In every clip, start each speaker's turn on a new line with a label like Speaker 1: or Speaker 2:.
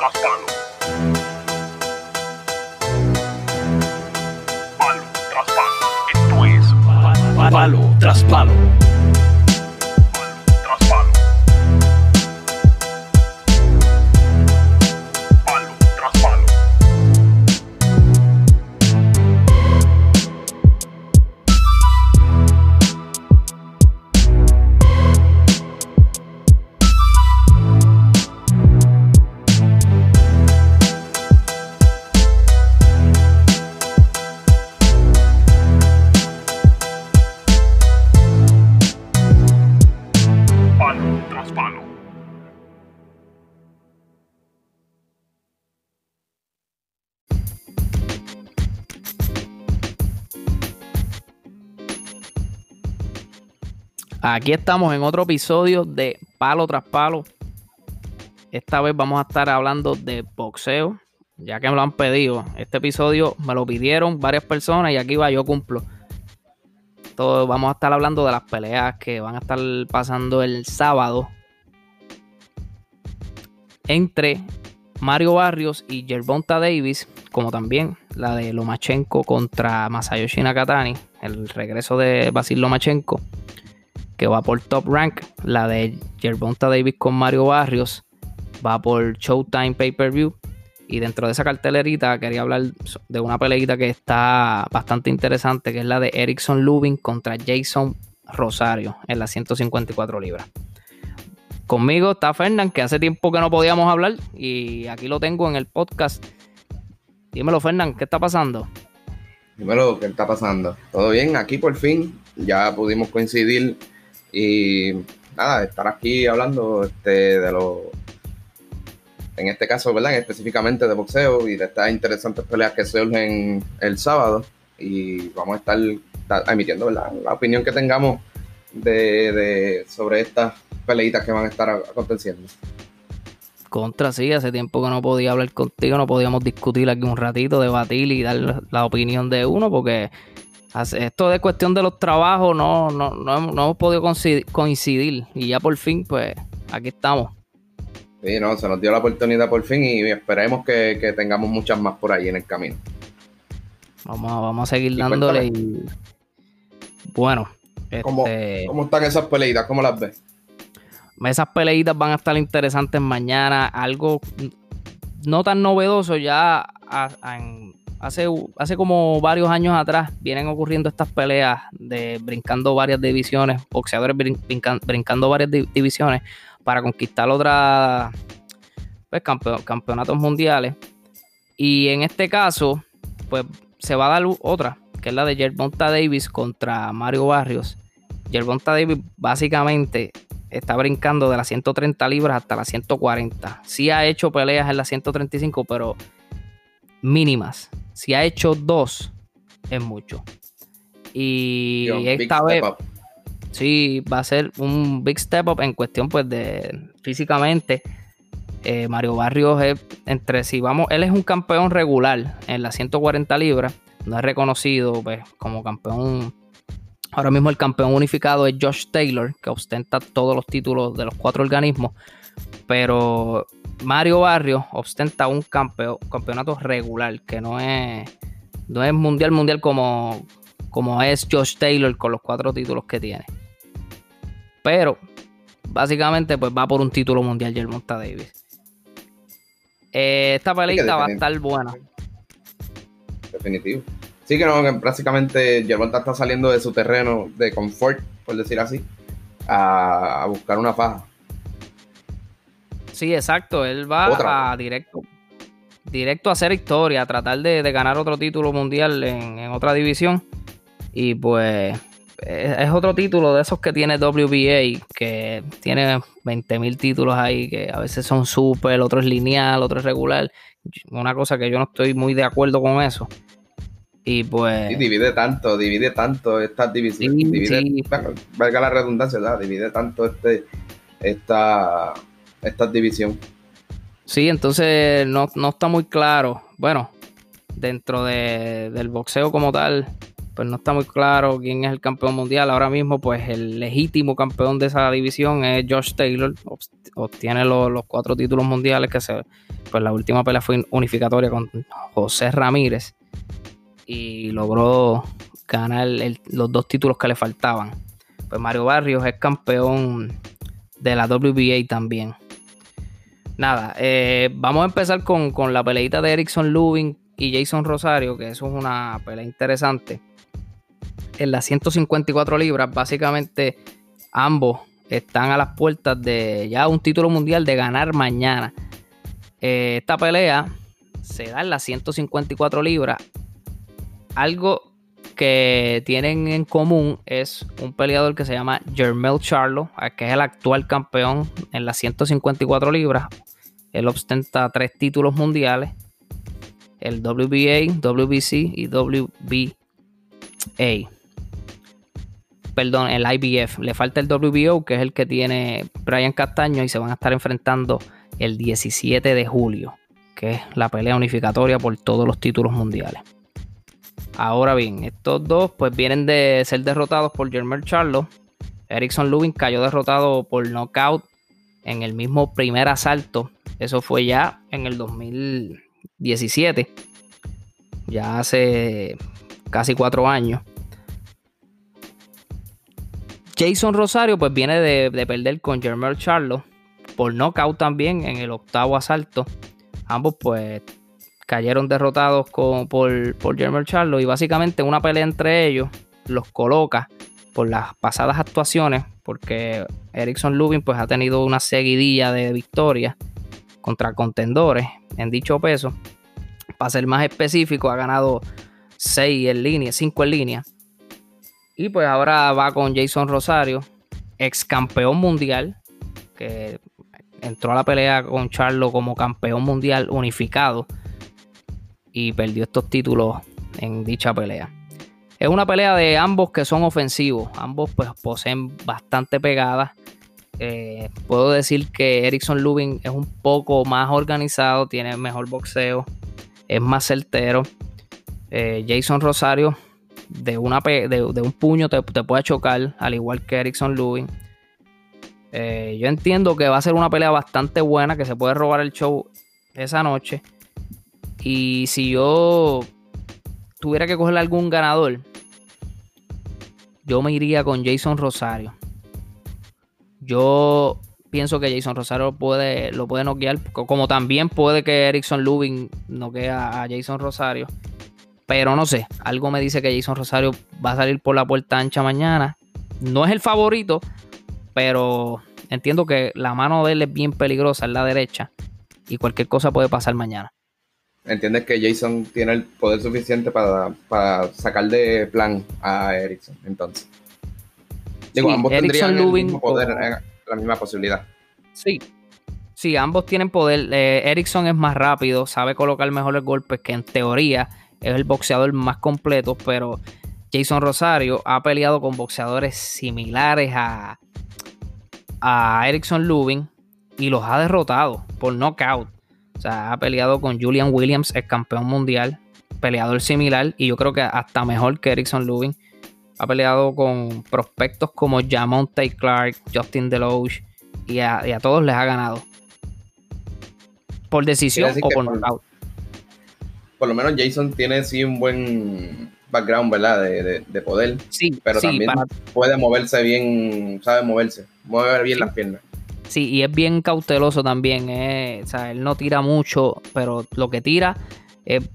Speaker 1: tras palo. Palo tras palo. Esto es
Speaker 2: Palo tras palo.
Speaker 3: Aquí estamos en otro episodio de Palo tras Palo. Esta vez vamos a estar hablando de boxeo, ya que me lo han pedido. Este episodio me lo pidieron varias personas y aquí va, yo cumplo. Vamos a estar hablando de las peleas que van a estar pasando el sábado entre Mario Barrios y Gervonta Davis, como también la de Lomachenko contra Masayoshi Nakatani, el regreso de Basil Lomachenko que va por Top Rank. La de Gervonta Davis con Mario Barrios va por Showtime Pay Per View. Y dentro de esa cartelerita quería hablar de una peleita que está bastante interesante, que es la de Erickson Lubin contra Jason Rosario en las 154 libras. Conmigo está Fernán, que hace tiempo que no podíamos hablar y aquí lo tengo en el podcast. Dímelo, Fernán, ¿qué está pasando?
Speaker 4: Dímelo, ¿qué está pasando? ¿Todo bien? Aquí por fin ya pudimos coincidir y nada, estar aquí hablando este, de lo, en este caso, ¿verdad? Específicamente de boxeo y de estas interesantes peleas que surgen el sábado y vamos a estar ta- emitiendo, ¿verdad? La opinión que tengamos de, de- sobre estas peleitas que van a estar aconteciendo.
Speaker 3: Contra, sí, hace tiempo que no podía hablar contigo, no podíamos discutir aquí un ratito, debatir y dar la- opinión de uno, porque esto de cuestión de los trabajos no, no, no, hemos, no hemos podido coincidir, y ya por fin, pues aquí estamos.
Speaker 4: Sí, no, se nos dio la oportunidad por fin y esperemos que, que tengamos muchas más por ahí en el camino.
Speaker 3: Vamos a, vamos a seguir
Speaker 4: Y
Speaker 3: dándole y bueno,
Speaker 4: ¿Cómo,
Speaker 3: este,
Speaker 4: ¿Cómo están esas peleitas? ¿Cómo las ves?
Speaker 3: esas peleitas van a estar interesantes mañana, algo no tan novedoso ya a- a- en- hace, hace como varios años atrás vienen ocurriendo estas peleas de brincando varias divisiones, boxeadores brin- brincan- brincando varias di- divisiones para conquistar otras pues, campe- campeonatos mundiales. Y en este caso, pues se va a dar otra, que es la de Gervonta Davis contra Mario Barrios. Gervonta Davis básicamente está brincando de las 130 libras hasta las 140. Sí ha hecho peleas en las 135, pero mínimas. Si ha hecho dos, es mucho. Y
Speaker 4: Yo,
Speaker 3: esta vez, sí, va a ser un big step up en cuestión pues de físicamente. Eh, Mario Barrios es entre sí, vamos, él es un campeón regular en las 140 libras. No es reconocido pues, como campeón Ahora mismo el campeón unificado es Josh Taylor, que ostenta todos los títulos de los cuatro organismos. Pero Mario Barrios ostenta un campeo- campeonato regular, que no es, no es mundial mundial como, como es Josh Taylor con los cuatro títulos que tiene. Pero básicamente pues va por un título mundial Gervonta Davis. Eh, esta peleita va a estar buena.
Speaker 4: Definitivo. Sí que no, que básicamente Gervonta está saliendo de su terreno de confort, por decir así, a, a buscar una faja.
Speaker 3: Sí, exacto. Él va
Speaker 4: Otra.
Speaker 3: a directo, directo a hacer historia, a tratar de, de ganar otro título mundial en, en otra división. Y pues es, otro título de esos que tiene WBA, que tiene 20.000 títulos ahí, que a veces son super, otro es lineal, otro es regular. Una cosa que yo no estoy muy de acuerdo con eso. Y pues...
Speaker 4: Y divide tanto, divide tanto estas divisiones.
Speaker 3: Sí,
Speaker 4: divide,
Speaker 3: sí.
Speaker 4: bueno, valga la redundancia, ¿verdad? Divide tanto este, esta, esta división.
Speaker 3: Sí, entonces no, no está muy claro. Bueno, dentro de- del boxeo como tal, pues no está muy claro quién es el campeón mundial. Ahora mismo, pues el legítimo campeón de esa división es Josh Taylor. Obtiene los, los cuatro títulos mundiales que se. Pues la última pelea fue unificatoria con José Ramírez. Y logró ganar los dos títulos que le faltaban. Pues Mario Barrios es campeón de la WBA también. Nada, eh, vamos a empezar con, con la peleita de Erickson Lubin y Jason Rosario, que eso es una pelea interesante. En las 154 libras, básicamente ambos están a las puertas de ya un título mundial de ganar mañana. Eh, esta pelea se da en las 154 libras. Algo que tienen en común es un peleador que se llama Jermel Charlo, que es el actual campeón en las 154 libras. Él ostenta tres títulos mundiales: el WBA, WBC y WBA. Perdón, el IBF. Le falta el WBO, que es el que tiene Brian Castaño, y se van a estar enfrentando el 17 de julio, que es la pelea unificatoria por todos los títulos mundiales. Ahora bien, estos dos pues vienen de ser derrotados por Jermel Charlo. Erickson Lubin cayó derrotado por knockout en el mismo primer asalto. Eso fue ya en el 2017. Ya hace casi cuatro años. Jason Rosario pues viene de, de perder con Jermel Charlo por knockout también en el octavo asalto. Ambos pues cayeron derrotados con, por, por Jermel Charlo y básicamente una pelea entre ellos los coloca por las pasadas actuaciones porque Erickson Lubin pues ha tenido una seguidilla de victorias contra contendores en dicho peso. Para ser más específico, ha ganado 6 en línea, 5 en línea. Y pues ahora va con Jason Rosario, ex campeón mundial, que entró a la pelea con Charlo como campeón mundial unificado y perdió estos títulos en dicha pelea. Es una pelea de ambos que son ofensivos, ambos pues poseen bastante pegadas. Eh, puedo decir que Erickson Lubin es un poco más organizado, tiene mejor boxeo, es más certero. Eh, Jason Rosario de, una de, un puño te, te puede chocar, al igual que Erickson Lubin. Eh, yo entiendo que va a ser una pelea bastante buena, que se puede robar el show esa noche. Y si yo tuviera que coger algún ganador, yo me iría con Jason Rosario. Yo pienso que Jason Rosario puede, lo puede noquear, co- como también puede que Erickson Lubin noquee a Jason Rosario. Pero no sé, algo me dice que Jason Rosario va a salir por la puerta ancha mañana. No es el favorito, pero entiendo que la mano de él es bien peligrosa, es la derecha. Y cualquier cosa puede pasar mañana.
Speaker 4: ¿Entiendes que Jason tiene el poder suficiente para, para sacar de plan a Erickson? Entonces. Digo,
Speaker 3: Sí,
Speaker 4: ambos
Speaker 3: Erickson
Speaker 4: tendrían
Speaker 3: Lubin
Speaker 4: el mismo poder,
Speaker 3: o-
Speaker 4: eh, la misma posibilidad.
Speaker 3: Sí. Sí, ambos tienen poder. Eh, Erickson es más rápido, sabe colocar mejores golpes, que en teoría es el boxeador más completo, pero Jason Rosario ha peleado con boxeadores similares a, a Erickson Lubin y los ha derrotado por knockout. O sea, ha peleado con Julian Williams, el campeón mundial, peleador similar, y yo creo que hasta mejor que Erickson Lubin. Ha peleado con prospectos como Jamonte Clark, Justin Deloge, y a, y a todos les ha ganado. Por decisión o por
Speaker 4: por-
Speaker 3: knockout.
Speaker 4: Por lo menos Jason tiene sí un buen background, ¿verdad? De, de- de poder,
Speaker 3: Sí,
Speaker 4: pero
Speaker 3: sí,
Speaker 4: también
Speaker 3: para-
Speaker 4: puede moverse bien, sabe moverse, mueve bien las piernas.
Speaker 3: Sí, y es bien cauteloso también. eh, o sea, él no tira mucho, pero lo que tira es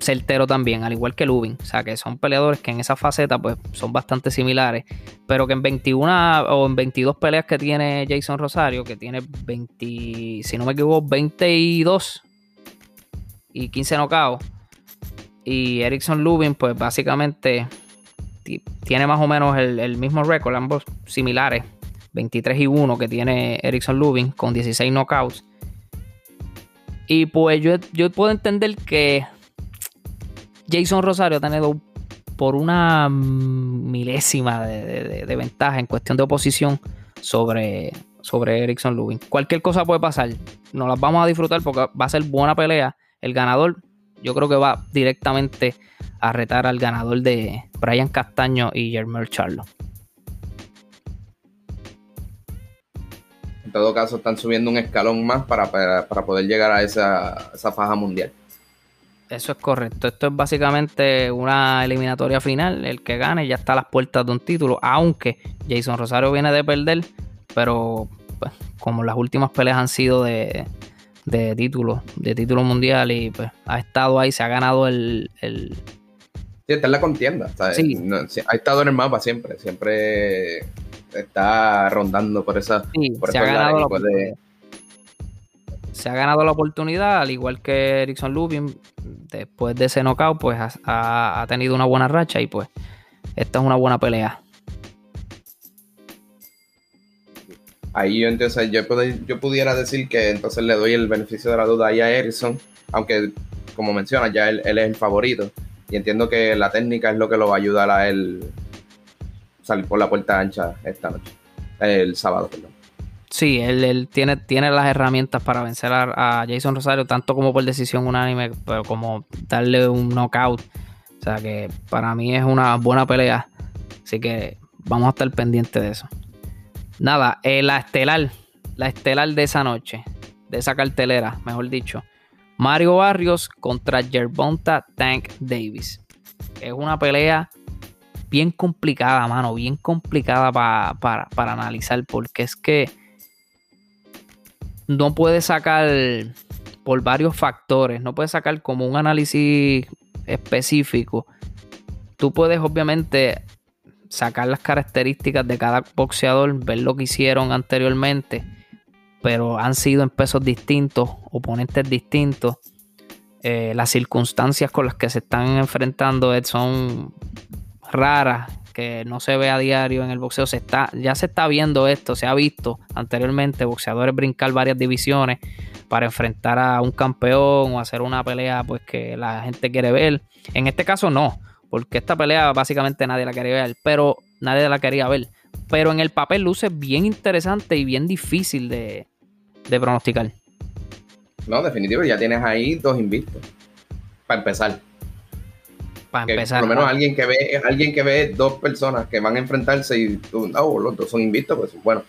Speaker 3: certero también, al igual que Lubin. O sea, que son peleadores que en esa faceta pues son bastante similares, pero que en 21 o en 22 peleas que tiene Jason Rosario, que tiene 20, si no me equivoco, 22 y 15 knockouts. Y Erickson Lubin, pues básicamente ti- tiene más o menos el, el mismo récord, ambos similares. 23 y 1 que tiene Erickson Lubin con 16 knockouts. Y pues yo, yo puedo entender que Jason Rosario ha tenido por una milésima de, de- ventaja en cuestión de oposición sobre, sobre Erickson Lubin. Cualquier cosa puede pasar. Nos las vamos a disfrutar porque va a ser buena pelea. El ganador yo creo que va directamente a retar al ganador de Brian Castaño y Jermel Charlo.
Speaker 4: Todo caso, están subiendo un escalón más para, para, para poder llegar a esa, esa faja mundial.
Speaker 3: Eso es correcto. Esto es básicamente una eliminatoria final. El que gane ya está a las puertas de un título. Aunque Jason Rosario viene de perder. Pero pues, como las últimas peleas han sido de, de título, de título mundial. Y pues ha estado ahí, se ha ganado el. el...
Speaker 4: Sí, está en la contienda. ¿sabes?
Speaker 3: Sí.
Speaker 4: No, sí, ha estado en el mapa siempre. Siempre está rondando por esa.
Speaker 3: Sí,
Speaker 4: por
Speaker 3: se ha ganado la
Speaker 4: puede-
Speaker 3: se ha ganado la oportunidad, al igual que Erickson Lubin, después de ese knockout, pues ha- ha, tenido una buena racha y pues esta es una buena pelea.
Speaker 4: Ahí yo entonces yo, yo pudiera decir que entonces le doy el beneficio de la duda ahí a Erickson, aunque como menciona ya él, él es el favorito y entiendo que la técnica es lo que lo va a ayudar a él salir por la puerta ancha esta noche, el sábado, perdón.
Speaker 3: Sí, él, él tiene, tiene las herramientas para vencer a, Jason Rosario, tanto como por decisión unánime, pero como darle un knockout. O sea que para mí es una buena pelea. Así que vamos a estar pendientes de eso. Nada, eh, la estelar, la estelar de esa noche, de esa cartelera, mejor dicho. Mario Barrios contra Gervonta Tank Davis. Es una pelea bien complicada, mano, bien complicada pa- para, analizar, porque es que no puede sacar por varios factores, no puede sacar como un análisis específico. Tú puedes obviamente sacar las características de cada boxeador, ver lo que hicieron anteriormente, pero han sido en pesos distintos, oponentes distintos. Eh, las circunstancias con las que se están enfrentando son raras, que no se ve a diario en el boxeo. Se está, ya se está viendo esto, se ha visto anteriormente boxeadores brincar varias divisiones para enfrentar a un campeón o hacer una pelea pues que la gente quiere ver. En este caso no, porque esta pelea básicamente nadie la quería ver, pero nadie la quería ver. Pero en el papel luce bien interesante y bien difícil de, de pronosticar.
Speaker 4: No, definitivo, ya tienes ahí dos invictos. Para empezar.
Speaker 3: Para empezar.
Speaker 4: por lo menos
Speaker 3: ¿no?
Speaker 4: alguien que ve, alguien que ve dos personas que van a enfrentarse y tú, no, los dos son invictos, pues bueno.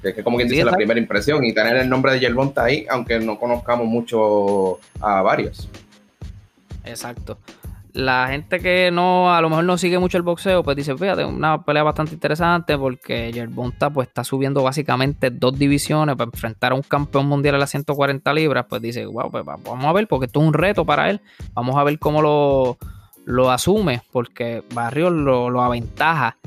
Speaker 4: Que es que como quien
Speaker 3: Sí,
Speaker 4: dice la primera impresión y tener el nombre de Yerbonta ahí, aunque no conozcamos mucho a varios.
Speaker 3: Exacto. La gente que no, a lo mejor no sigue mucho el boxeo, pues dice, fíjate, una pelea bastante interesante porque Yerbonta pues está subiendo básicamente dos divisiones para enfrentar a un campeón mundial a las 140 libras, pues dice, wow, pues va- vamos a ver, porque esto es un reto para él, vamos a ver cómo lo, lo asume, porque Barrios lo, lo aventaja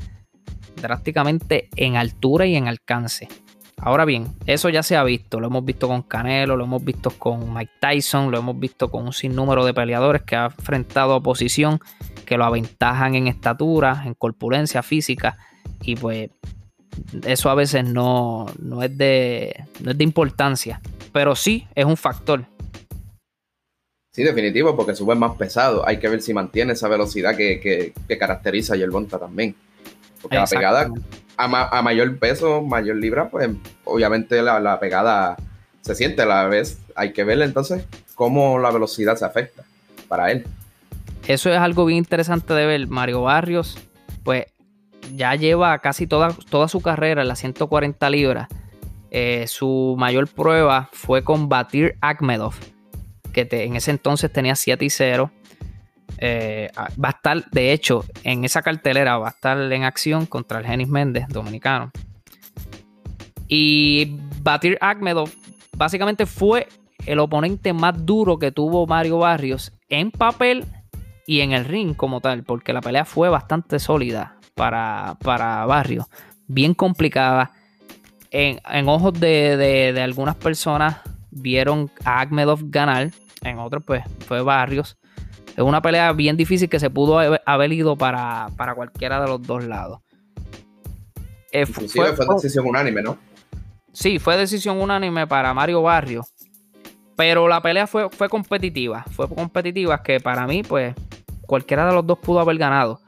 Speaker 3: drásticamente en altura y en alcance. Ahora bien, eso ya se ha visto, lo hemos visto con Canelo, lo hemos visto con Mike Tyson, lo hemos visto con un sinnúmero de peleadores que ha enfrentado oposición que lo aventajan en estatura, en corpulencia física y pues eso a veces no, no, es, de, no es de importancia, pero sí es un factor.
Speaker 4: Sí, definitivo, porque sube más pesado. Hay que ver si mantiene esa velocidad que, que, que caracteriza a Yerbonta también. Porque la pegada, a, ma- a mayor peso, mayor libra, pues obviamente la, la pegada se siente a la vez. Hay que ver entonces cómo la velocidad se afecta para él.
Speaker 3: Eso es algo bien interesante de ver. Mario Barrios, pues ya lleva casi toda, toda su carrera en las 140 libras. Eh, su mayor prueba fue combatir Akhmedov, que te- en ese entonces tenía 7 y 0. Eh, va a estar, de hecho, en esa cartelera va a estar en acción contra el Genis Méndez, dominicano. Y batir Akhmedov básicamente fue el oponente más duro que tuvo Mario Barrios en papel y en el ring como tal, porque la pelea fue bastante sólida para, para Barrios, bien complicada. En, en ojos de, de- de algunas personas vieron a Akhmedov ganar, en otros pues fue Barrios. Es una pelea bien difícil que se pudo haber, ido para, para cualquiera de los dos lados. Eh,
Speaker 4: Inclusive fue, decisión unánime, ¿no?
Speaker 3: Sí, fue decisión unánime para Mario Barrio. Pero la pelea fue, fue competitiva. Fue competitiva que para mí, pues, cualquiera de los dos pudo haber ganado.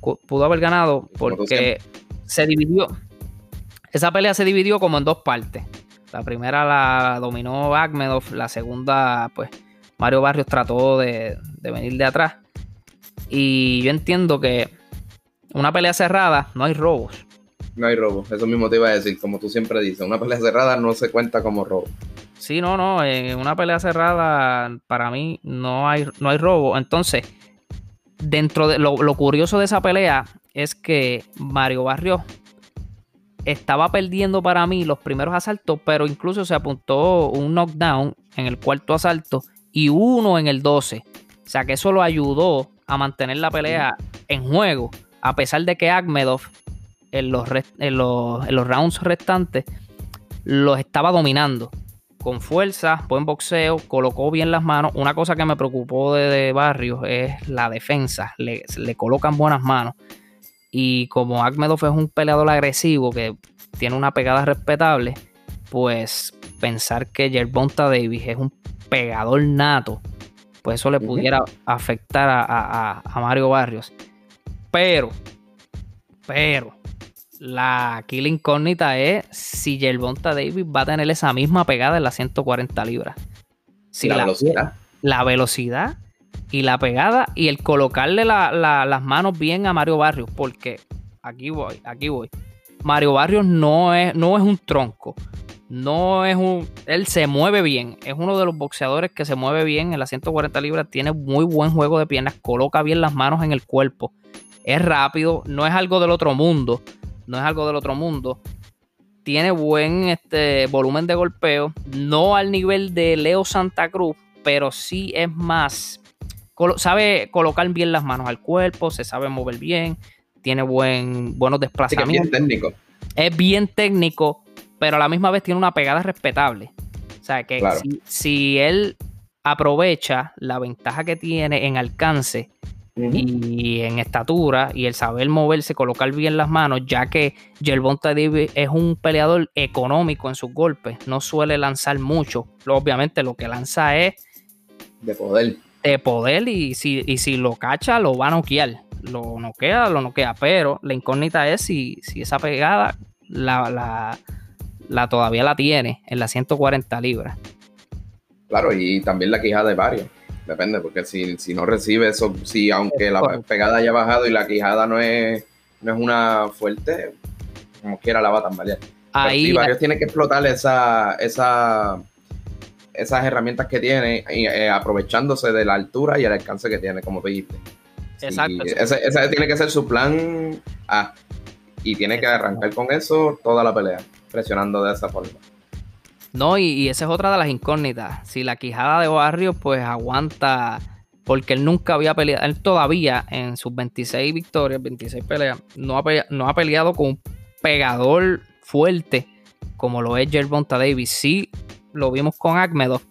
Speaker 3: Pudo haber ganado porque se dividió. Esa pelea se dividió como en dos partes. La primera la dominó Akhmedov. La segunda, pues, Mario Barrios trató de, de venir de atrás. Y yo entiendo que una pelea cerrada no hay robos.
Speaker 4: No hay robo, eso mismo te iba a decir, como tú siempre dices, una pelea cerrada no se cuenta como robo.
Speaker 3: Sí, no, no, en una pelea cerrada para mí no hay, no hay robo. Entonces, dentro de lo, lo curioso de esa pelea es que Mario Barrios estaba perdiendo para mí los primeros asaltos, pero incluso se apuntó un knockdown en el cuarto asalto y uno en el 12. O sea que eso lo ayudó a mantener la pelea en juego, a pesar de que Agmedov en los, rounds restantes los estaba dominando. Con fuerza, buen boxeo, colocó bien las manos. Una cosa que me preocupó de, de Barrios es la defensa. Le, le colocan buenas manos. Y como Agmedov es un peleador agresivo que tiene una pegada respetable, pues pensar que Gervonta Davis es un pegador nato, pues eso le pudiera afectar a, a- a- a Mario Barrios. Pero, pero, la aquí la incógnita es si Gervonta Davis va a tener esa misma pegada en las 140 libras. Si
Speaker 4: la,
Speaker 3: la,
Speaker 4: velocidad.
Speaker 3: la velocidad y la pegada y el colocarle la- la- las manos bien a Mario Barrios, porque aquí voy, aquí voy. Mario Barrios no es, no es un tronco, no es un, él se mueve bien, es uno de los boxeadores que se mueve bien en las 140 libras, tiene muy buen juego de piernas, coloca bien las manos en el cuerpo, es rápido, no es algo del otro mundo, no es algo del otro mundo. Tiene buen este, volumen de golpeo, no al nivel de Leo Santa Cruz, pero sí es más. Colo- sabe colocar bien las manos al cuerpo, se sabe mover bien, tiene buen, buenos
Speaker 4: que es bien
Speaker 3: desplazamientos.
Speaker 4: técnico.
Speaker 3: es bien técnico, pero a la misma vez tiene una pegada respetable. O sea, que
Speaker 4: Claro.
Speaker 3: si, si él aprovecha la ventaja que tiene en alcance y en estatura y el saber moverse, colocar bien las manos, ya que Gervonta Davis es un peleador económico en sus golpes, no suele lanzar mucho. Obviamente lo que lanza es
Speaker 4: De poder.
Speaker 3: De poder y si, y si lo cacha lo va a noquear. Lo noquea, lo noquea, pero la incógnita es si, si esa pegada la, la, la todavía la tiene en las 140 libras.
Speaker 4: Claro, y también la quijada de varios. Depende, porque si, si no recibe eso, si aunque la pegada haya bajado y la quijada no es, no es una fuerte, como quiera la va a tambalear. Pero
Speaker 3: Ahí
Speaker 4: sí, varios tienen que explotar esa, esa, esas herramientas que tiene, y, eh, aprovechándose de la altura y el alcance que tiene, como dijiste. Sí,
Speaker 3: Exacto.
Speaker 4: ese, ese tiene que ser su plan A. Y tiene que arrancar con eso toda la pelea, presionando de esa forma.
Speaker 3: No, y, y esa es otra de las incógnitas. Si la quijada de Barrio pues aguanta, porque él nunca había peleado, él todavía en sus 26 victorias, 26 peleas, no ha, pe- no ha peleado con un pegador fuerte como lo es Gervonta Davis. Sí, lo vimos con Akmedov,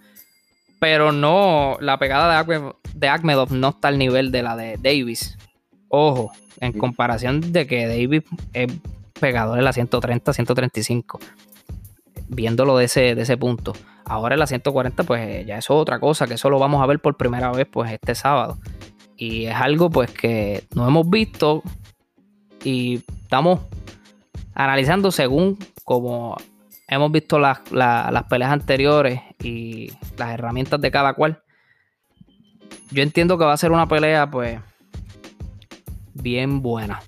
Speaker 3: pero no, la pegada de Akmedov, de Akmedov no está al nivel de la de Davis. Ojo, en comparación de que Davis es pegador en la 130, 135 viéndolo de ese, de ese punto. Ahora en la 140, pues ya eso es otra cosa, que eso lo vamos a ver por primera vez pues este sábado. Y es algo pues que no hemos visto y estamos analizando según como hemos visto las, la- las peleas anteriores y las herramientas de cada cual. Yo entiendo que va a ser una pelea pues bien buena.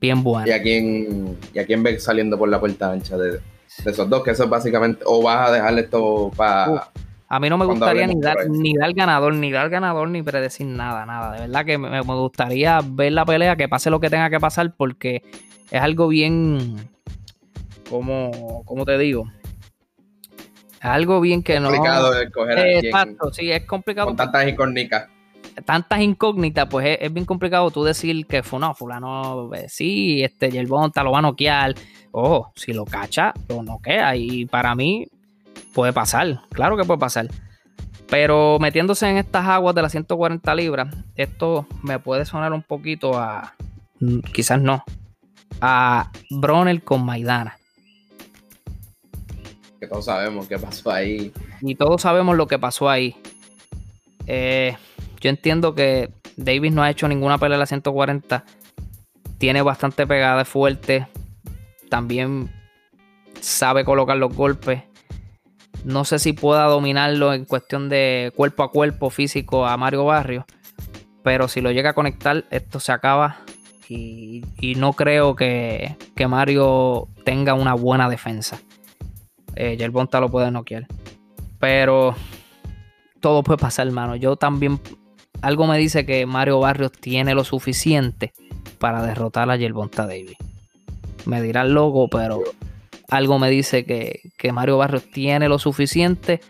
Speaker 3: Bien buena.
Speaker 4: ¿Y a quién, y a quién ves saliendo por la puerta ancha de, de esos dos? Que eso es básicamente, o vas a dejarle esto para...
Speaker 3: Uh, A mí no me gustaría ni dar, ni dar ganador, ni dar ganador, ni predecir nada, nada. De verdad que me, me gustaría ver la pelea, que pase lo que tenga que pasar, porque es algo bien. Como ¿Cómo te digo? Algo bien que no.
Speaker 4: complicado escoger a
Speaker 3: Eh, Exacto, sí, es complicado.
Speaker 4: con tantas incógnitas.
Speaker 3: Tantas incógnitas, pues es, es bien complicado tú decir que fue no, fulano, eh, sí, este Yerbonta lo va a noquear. Ojo, si lo cacha, lo noquea. Y para mí, puede pasar, claro que puede pasar. Pero metiéndose en estas aguas de las 140 libras, esto me puede sonar un poquito a. mm, Quizás no. A Bronner con Maidana.
Speaker 4: Todos sabemos qué pasó ahí.
Speaker 3: Y todos sabemos lo que pasó ahí. Eh, yo entiendo que Davis no ha hecho ninguna pelea en la 140. Tiene bastante pegada, fuerte. También sabe colocar los golpes. No sé si pueda dominarlo en cuestión de cuerpo a cuerpo físico a Mario Barrio. pero si lo llega a conectar, esto se acaba. Y, no creo que Mario tenga una buena defensa. Eh, Yerbonta lo puede noquear. Pero todo puede pasar, hermano. Yo también. Algo me dice que Mario Barrios tiene lo suficiente para derrotar a Yerbonta Davis. Me dirán loco, pero algo me dice que, que Mario Barrios tiene lo suficiente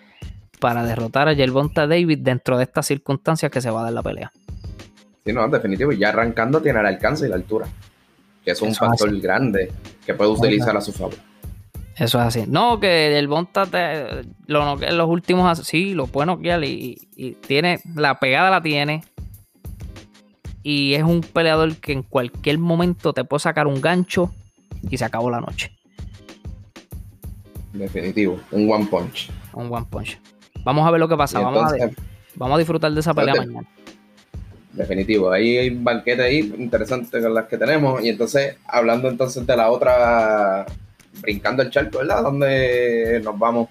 Speaker 3: para derrotar a Yerbonta Davis dentro de estas circunstancias que se va a dar la pelea.
Speaker 4: Sí, no, definitivo. Y ya arrancando tiene el alcance y la altura. Que es un
Speaker 3: Eso
Speaker 4: factor
Speaker 3: hace.
Speaker 4: grande que puede utilizar a su favor.
Speaker 3: Eso es así. No, que el Bonta te, lo noquea en los últimos. Sí, lo puede noquear y, y tiene. La pegada la tiene. Y es un peleador que en cualquier momento te puede sacar un gancho y se acabó la noche.
Speaker 4: Definitivo. Un one punch.
Speaker 3: Un one punch. Vamos a ver lo que pasa. Vamos, a, vamos a disfrutar de esa pelea mañana.
Speaker 4: Definitivo, ahí hay un banquete ahí interesante con las que tenemos. Y entonces, hablando entonces de la otra, brincando el charco, ¿verdad? Donde nos vamos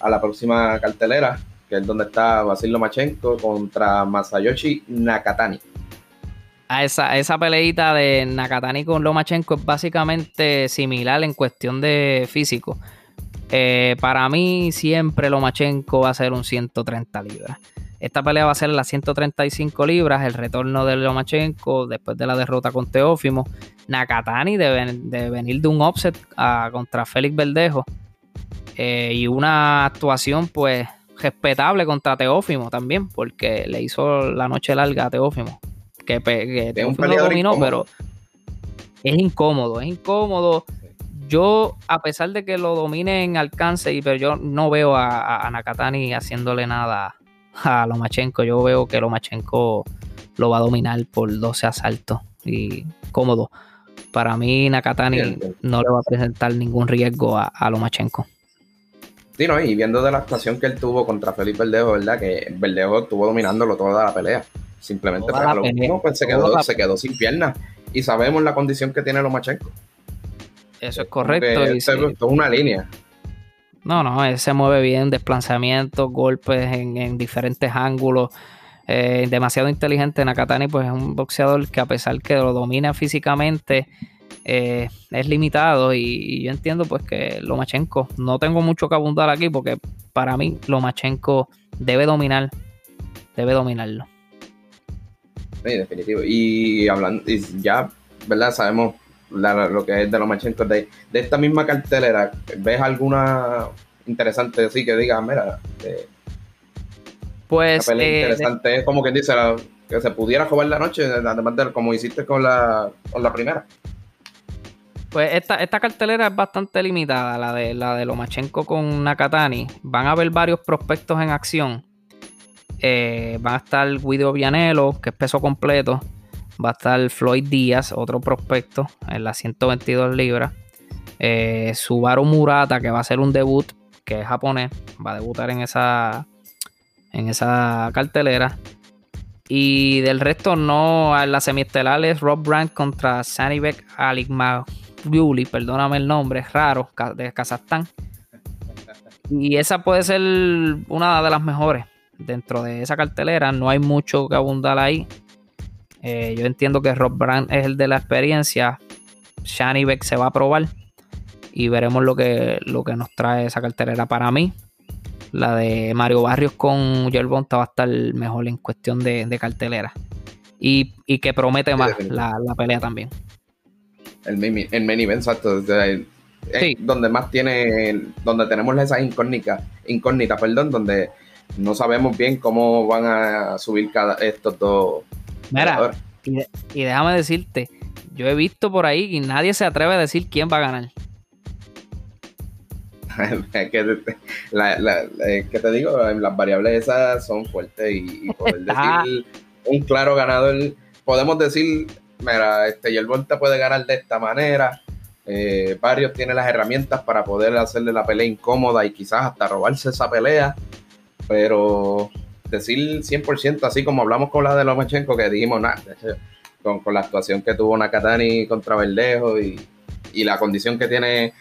Speaker 4: a la próxima cartelera, que es donde está Basil Lomachenko contra Masayoshi Nakatani.
Speaker 3: A esa, a esa peleita de Nakatani con Lomachenko es básicamente similar en cuestión de físico. Eh, para mí siempre Lomachenko va a ser un 130 libras. Esta pelea va a ser las 135 libras, el retorno de Lomachenko después de la derrota con Teófimo. Nakatani de, ven- de venir de un offset a- contra Félix Verdejo. Eh, y una actuación pues respetable contra Teófimo también, porque le hizo la noche larga a Teófimo. Que, que Teófimo lo dominó,
Speaker 4: incómodo.
Speaker 3: pero es incómodo, es incómodo. Yo, a pesar de que lo domine en alcance, pero yo no veo a, a- a Nakatani haciéndole nada a Lomachenko. Yo veo que Lomachenko lo va a dominar por 12 asaltos y cómodo. Para mí, Nakatani no le va a presentar ningún riesgo a, a Lomachenko.
Speaker 4: Sí, ¿no? Y viendo de la actuación que él tuvo contra Felipe Verdejo, ¿verdad? Que Verdejo estuvo dominándolo toda la pelea. Simplemente para lo último, pues se quedó,
Speaker 3: la-
Speaker 4: se quedó sin piernas. Y sabemos la condición que tiene Lomachenko.
Speaker 3: Eso es correcto. y sí.
Speaker 4: esto es una línea.
Speaker 3: No, no, él se mueve bien, desplazamientos, golpes en, en diferentes ángulos. eh, demasiado inteligente. Nakatani, pues es un boxeador que a pesar que lo domina físicamente, eh, es limitado. Y, y yo entiendo pues que Lomachenko, no tengo mucho que abundar aquí porque para mí Lomachenko debe dominar, debe dominarlo.
Speaker 4: Sí, definitivo. Y hablando, y ya, ¿verdad? Sabemos la- lo que es de Lomachenko. De, de esta misma cartelera, ¿ves alguna interesante así que diga, mira, eh,
Speaker 3: Pues
Speaker 4: la pelea
Speaker 3: eh,
Speaker 4: interesante es como quien dice la- que se pudiera jugar la noche, además de como hiciste con la, con la primera?
Speaker 3: Pues esta, esta cartelera es bastante limitada, la de, la de Lomachenko con Nakatani. Van a haber varios prospectos en acción. Eh, van a estar Guido Vianello, que es peso completo. Va a estar Floyd Díaz, otro prospecto, en las 122 libras. Eh, Subaru Murata, que va a hacer un debut, que es japonés. Va a debutar en esa, en esa cartelera. Y del resto no, en las semiestelares Rob Brandt contra Sanibek Alikmagliuli, perdóname el nombre, es raro, de Kazajstán. Y esa puede ser una de las mejores dentro de esa cartelera. No hay mucho que abundar ahí. Eh, yo entiendo que Rob Brandt es el de la experiencia. Shani Beck se va a probar. Y veremos lo que, lo que nos trae esa cartelera para mí. La de Mario Barrios con Yerbonta va a estar mejor en cuestión de, de cartelera. Y, y que promete más la, la pelea también.
Speaker 4: El main, el main event, exacto.
Speaker 3: Sí.
Speaker 4: donde más tiene, donde tenemos esas incógnitas, incógnitas, perdón, donde no sabemos bien cómo van a subir cada estos dos.
Speaker 3: Mira, y, déjame decirte, yo he visto por ahí y nadie se atreve a decir quién va a ganar.
Speaker 4: La- la- la- es que te digo, las variables esas son fuertes y, y poder decir un claro ganador, podemos decir, mira, este Yerbonta puede ganar de esta manera. Eh, Barrios tiene las herramientas para poder hacerle la pelea incómoda y quizás hasta robarse esa pelea, pero decir 100% así como hablamos con la de Lomachenko que dijimos nada, con, con la actuación que tuvo Nakatani contra Verdejo y, y la condición que tiene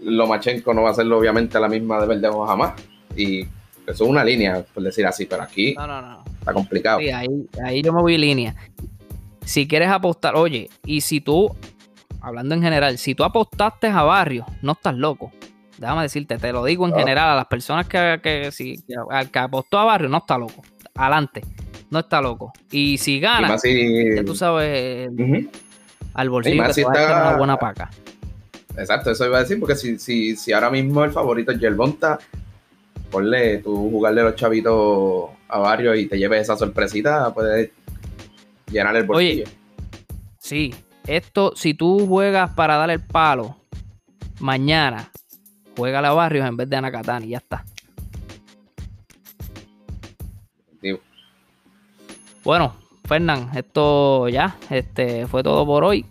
Speaker 4: Lomachenko no va a ser obviamente la misma de Verdejo jamás. Y eso es una línea, por decir así, pero aquí
Speaker 3: No, no, no.
Speaker 4: está complicado.
Speaker 3: Sí, ahí, ahí yo me voy línea. Si quieres apostar, oye, y si tú, hablando en general, si tú apostaste a Barrio, no estás loco. Déjame decirte, te lo digo en
Speaker 4: No.
Speaker 3: general a las personas que, que, si, que- al que apostó a Barrio, no está loco. Adelante, no está loco. Y si gana,
Speaker 4: si-
Speaker 3: ya tú sabes, al bolsillo que
Speaker 4: si
Speaker 3: te va a
Speaker 4: está-
Speaker 3: una buena paca.
Speaker 4: Exacto, eso iba a decir, porque si, si, si ahora mismo el favorito es Yerbonta, ponle tú jugarle los chavitos a varios y te lleves esa sorpresita, puedes llenar el bolsillo.
Speaker 3: Sí, esto, si tú juegas para dar el palo, mañana, juega a Barrios en vez de a Nakatani, ya está.
Speaker 4: Digo,
Speaker 3: Bueno, Fernán, esto ya, este fue todo por hoy.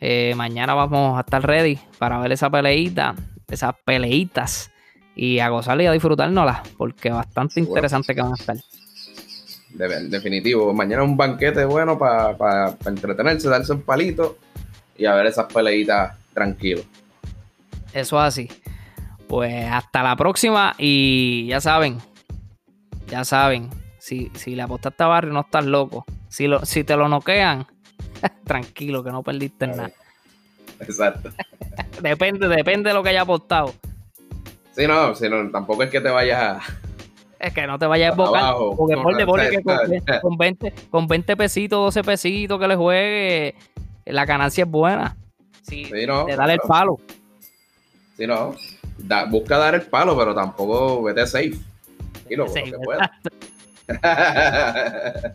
Speaker 3: Eh, mañana vamos a estar ready para ver esa peleita, esas peleitas y a gozarla y a disfrutárnoslas, porque bastante
Speaker 4: Seguro.
Speaker 3: interesante que van a estar.
Speaker 4: de- definitivo, mañana un banquete bueno para entretenerse, darse un palito y a ver esas peleitas tranquilos.
Speaker 3: Eso es así. Pues hasta la próxima y ya saben, ya saben, si, si le apostaste a Barrio no estás loco. Si, lo, si te lo noquean, tranquilo que no perdiste nada.
Speaker 4: Exacto.
Speaker 3: Depende, depende de lo que haya apostado.
Speaker 4: Sí, no, si no, tampoco es que te vayas a...
Speaker 3: Es que no te vayas a.
Speaker 4: Abajo.
Speaker 3: Porque ponle,
Speaker 4: no, no,
Speaker 3: que con,
Speaker 4: no,
Speaker 3: 20, con 20 con 20 pesitos, 12 pesitos que le juegue, la ganancia es buena. Si
Speaker 4: Sí, no,
Speaker 3: te dale el palo.
Speaker 4: Sí, no. Da- busca dar el palo, pero tampoco vete safe.
Speaker 3: Sí,
Speaker 4: lo que puedas.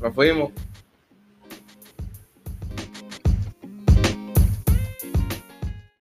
Speaker 4: Nos fuimos.